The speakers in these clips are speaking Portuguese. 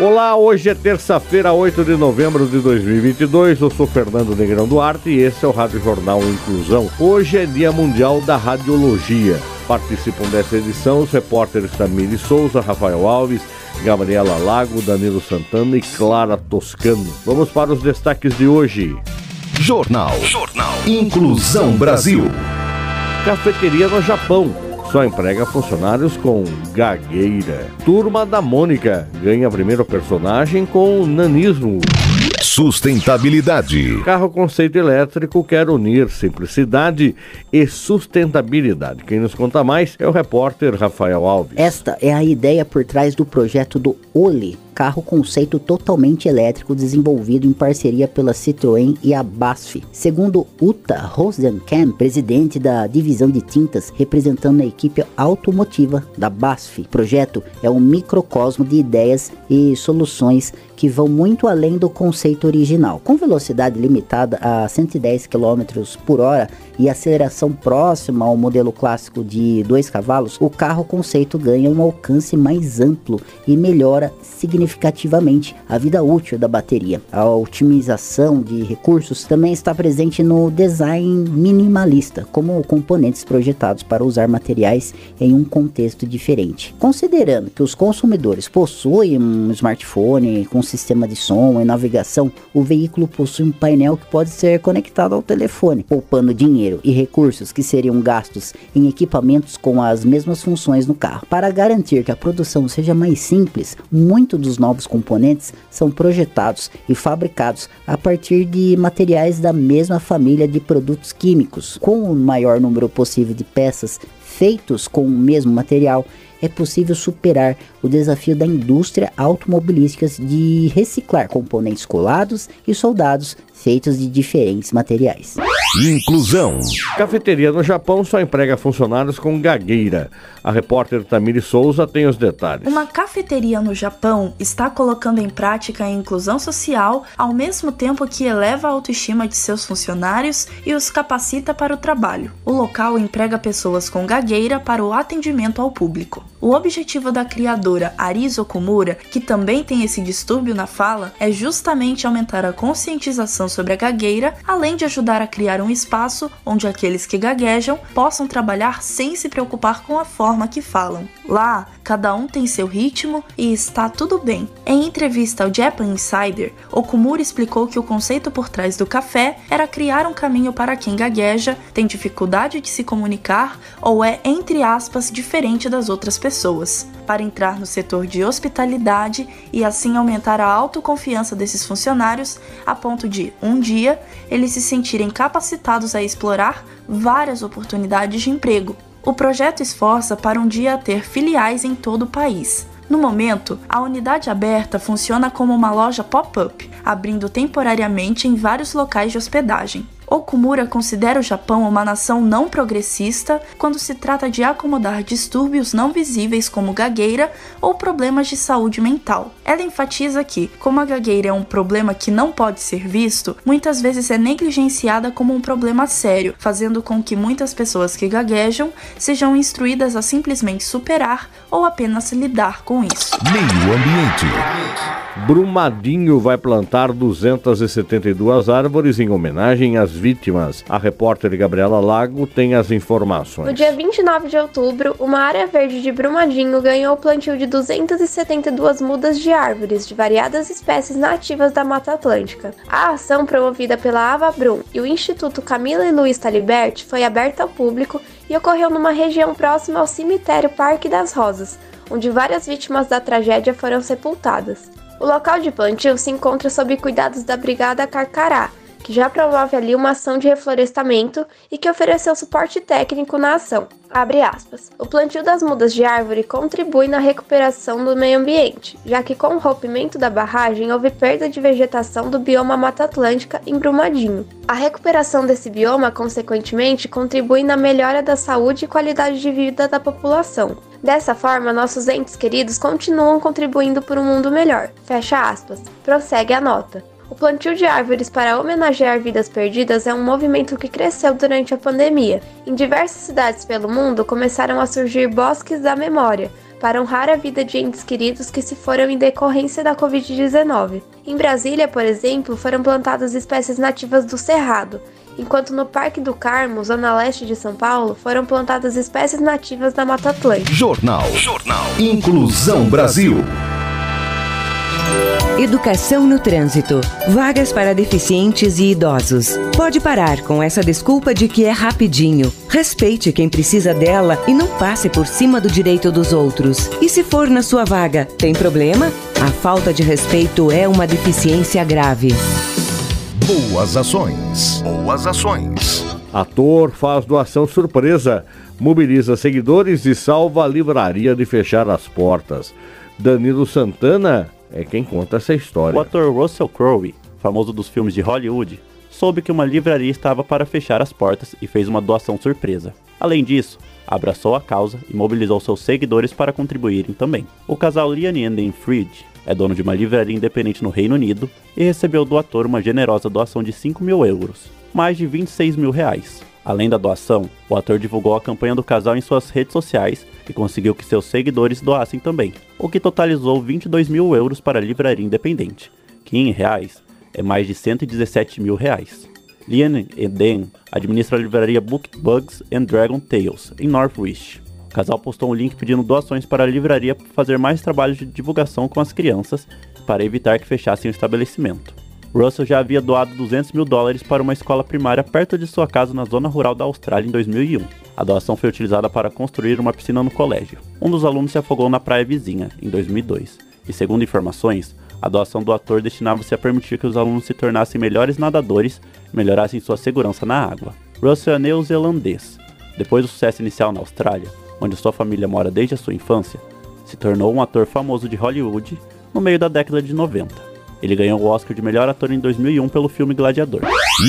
Olá, hoje é terça-feira, 8 de novembro de 2022. Eu sou Fernando Negrão Duarte e esse é o Rádio Jornal Inclusão. Hoje é Dia Mundial da Radiologia. Participam dessa edição os repórteres Tamiri Souza, Rafael Alves, Gabriela Lago, Danilo Santana e Clara Toscano. Vamos para os destaques de hoje. Jornal. Jornal. Inclusão Brasil. Cafeteria no Japão. Só emprega funcionários com gagueira. Turma da Mônica ganha primeiro personagem com nanismo. Sustentabilidade. Carro conceito elétrico quer unir simplicidade e sustentabilidade. Quem nos conta mais é o repórter Rafael Alves. Esta é a ideia por trás do projeto do OLE, carro conceito totalmente elétrico desenvolvido em parceria pela Citroën e a BASF. Segundo Uta Rosenkamp, presidente da divisão de tintas representando a equipe automotiva da BASF, o projeto é um microcosmo de ideias e soluções que vão muito além do conceito original. Com velocidade limitada a 110 km por hora e aceleração próxima ao modelo clássico de 2 cavalos, o carro conceito ganha um alcance mais amplo e melhora significativamente a vida útil da bateria. A otimização de recursos também está presente no design minimalista, como componentes projetados para usar materiais em um contexto diferente. Considerando que os consumidores possuem um smartphone com sistema de som e navegação, o veículo possui um painel que pode ser conectado ao telefone, poupando dinheiro e recursos que seriam gastos em equipamentos com as mesmas funções no carro. Para garantir que a produção seja mais simples, muitos dos novos componentes são projetados e fabricados a partir de materiais da mesma família de produtos químicos, com o maior número possível de peças feitos com o mesmo material é possível superar o desafio da indústria automobilística de reciclar componentes colados e soldados feitos de diferentes materiais. Inclusão. Cafeteria no Japão só emprega funcionários com gagueira. A repórter Tamiri Souza tem os detalhes. Uma cafeteria no Japão está colocando em prática a inclusão social ao mesmo tempo que eleva a autoestima de seus funcionários e os capacita para o trabalho. O local emprega pessoas com gagueira para o atendimento ao público. O objetivo da criadora Arizo Okumura, que também tem esse distúrbio na fala, é justamente aumentar a conscientização sobre a gagueira, além de ajudar a criar um espaço onde aqueles que gaguejam possam trabalhar sem se preocupar com a forma que falam. Lá, cada um tem seu ritmo e está tudo bem. Em entrevista ao Japan Insider, Okumura explicou que o conceito por trás do café era criar um caminho para quem gagueja, tem dificuldade de se comunicar ou é, entre aspas, diferente das outras pessoas, para entrar no setor de hospitalidade e assim aumentar a autoconfiança desses funcionários a ponto de, um dia, eles se sentirem capacitados a explorar várias oportunidades de emprego. O projeto esforça para um dia ter filiais em todo o país. No momento, a unidade aberta funciona como uma loja pop-up, abrindo temporariamente em vários locais de hospedagem. Okumura considera o Japão uma nação não progressista quando se trata de acomodar distúrbios não visíveis como gagueira ou problemas de saúde mental. Ela enfatiza que, como a gagueira é um problema que não pode ser visto, muitas vezes é negligenciada como um problema sério, fazendo com que muitas pessoas que gaguejam sejam instruídas a simplesmente superar ou apenas lidar com isso. Meio ambiente. Brumadinho vai plantar 272 árvores em homenagem às vítimas. A repórter Gabriela Lago tem as informações. No dia 29 de outubro, uma área verde de Brumadinho ganhou o plantio de 272 mudas de árvores de variadas espécies nativas da Mata Atlântica. A ação promovida pela Ava Brum e o Instituto Camila e Luiz Talibert foi aberta ao público e ocorreu numa região próxima ao cemitério Parque das Rosas, onde várias vítimas da tragédia foram sepultadas. O local de plantio se encontra sob cuidados da Brigada Carcará, que já promove ali uma ação de reflorestamento e que ofereceu suporte técnico na ação. O plantio das mudas de árvore contribui na recuperação do meio ambiente, já que com o rompimento da barragem houve perda de vegetação do bioma Mata Atlântica em Brumadinho. A recuperação desse bioma, consequentemente, contribui na melhora da saúde e qualidade de vida da população. Dessa forma, nossos entes queridos continuam contribuindo por um mundo melhor. Fecha aspas. Prossegue a nota. O plantio de árvores para homenagear vidas perdidas é um movimento que cresceu durante a pandemia. Em diversas cidades pelo mundo começaram a surgir bosques da memória, para honrar a vida de entes queridos que se foram em decorrência da Covid-19. Em Brasília, por exemplo, foram plantadas espécies nativas do Cerrado, enquanto no Parque do Carmo, zona leste de São Paulo, foram plantadas espécies nativas da Mata Atlântica. Jornal. Jornal. Inclusão Brasil. Educação no trânsito. Vagas para deficientes e idosos. Pode parar com essa desculpa de que é rapidinho. Respeite quem precisa dela e não passe por cima do direito dos outros. E se for na sua vaga, tem problema? A falta de respeito é uma deficiência grave. Boas ações. Boas ações. Ator faz doação surpresa, mobiliza seguidores e salva a livraria de fechar as portas. Danilo Santana é quem conta essa história. O ator Russell Crowe, famoso dos filmes de Hollywood, soube que uma livraria estava para fechar as portas e fez uma doação surpresa. Além disso, abraçou a causa e mobilizou seus seguidores para contribuírem também. O casal Liane e Anden Fried é dono de uma livraria independente no Reino Unido e recebeu do ator uma generosa doação de 5 mil euros, mais de 26 mil reais. Além da doação, o ator divulgou a campanha do casal em suas redes sociais e conseguiu que seus seguidores doassem também, o que totalizou 22 mil euros para a livraria independente, que em reais é mais de 117 mil reais. Lian Eden administra a livraria Book Bugs and Dragon Tales, em Northwich. O casal postou um link pedindo doações para a livraria para fazer mais trabalhos de divulgação com as crianças para evitar que fechassem o estabelecimento. Russell já havia doado 200 mil dólares para uma escola primária perto de sua casa na zona rural da Austrália em 2001. A doação foi utilizada para construir uma piscina no colégio. Um dos alunos se afogou na praia vizinha, em 2002. E segundo informações, a doação do ator destinava-se a permitir que os alunos se tornassem melhores nadadores e melhorassem sua segurança na água. Russell é neozelandês. Depois do sucesso inicial na Austrália, onde sua família mora desde a sua infância, se tornou um ator famoso de Hollywood no meio da década de 90. Ele ganhou o Oscar de melhor ator em 2001 pelo filme Gladiador.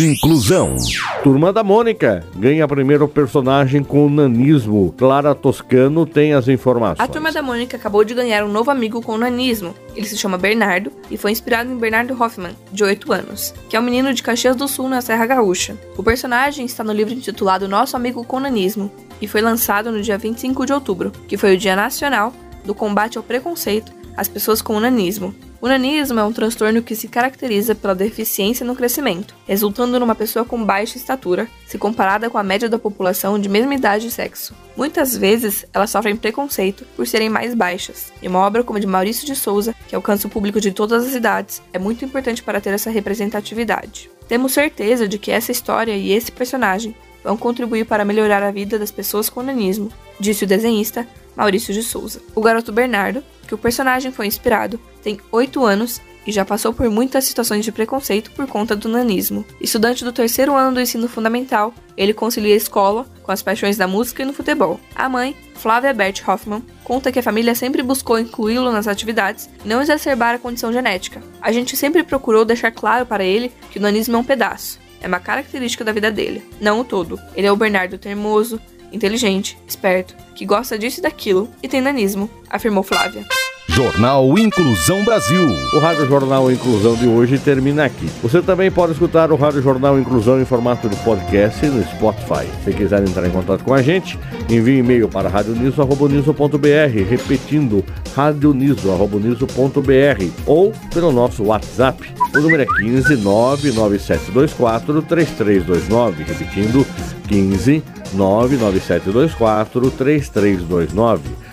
Inclusão. Turma da Mônica ganha primeiro personagem com nanismo. Clara Toscano tem as informações. A Turma da Mônica acabou de ganhar um novo amigo com nanismo. Ele se chama Bernardo e foi inspirado em Bernardo Hoffman, de 8 anos, que é um menino de Caxias do Sul, na Serra Gaúcha. O personagem está no livro intitulado Nosso Amigo com Nanismo e foi lançado no dia 25 de outubro, que foi o Dia Nacional do Combate ao Preconceito às Pessoas com Nanismo. O nanismo é um transtorno que se caracteriza pela deficiência no crescimento, resultando numa pessoa com baixa estatura, se comparada com a média da população de mesma idade e sexo. Muitas vezes, elas sofrem preconceito por serem mais baixas, e uma obra como a de Maurício de Souza, que alcança o público de todas as idades, é muito importante para ter essa representatividade. Temos certeza de que essa história e esse personagem vão contribuir para melhorar a vida das pessoas com nanismo, disse o desenhista Maurício de Souza. O garoto Bernardo, que o personagem foi inspirado, tem 8 anos e já passou por muitas situações de preconceito por conta do nanismo. Estudante do terceiro ano do ensino fundamental, ele concilia a escola com as paixões da música e no futebol. A mãe, Flávia Bert Hoffman, conta que a família sempre buscou incluí-lo nas atividades e não exacerbar a condição genética. A gente sempre procurou deixar claro para ele que o nanismo é um pedaço, é uma característica da vida dele, não o todo. Ele é o Bernardo teimoso, inteligente, esperto, que gosta disso e daquilo e tem nanismo, afirmou Flávia. Jornal Inclusão Brasil. O Rádio Jornal Inclusão de hoje termina aqui. Você também pode escutar o Rádio Jornal Inclusão em formato de podcast no Spotify. Se quiser entrar em contato com a gente, envie e-mail para radioniso.br, repetindo radioniso.br ou pelo nosso WhatsApp. O número é 15 99724 3329, repetindo 15 99724 3329.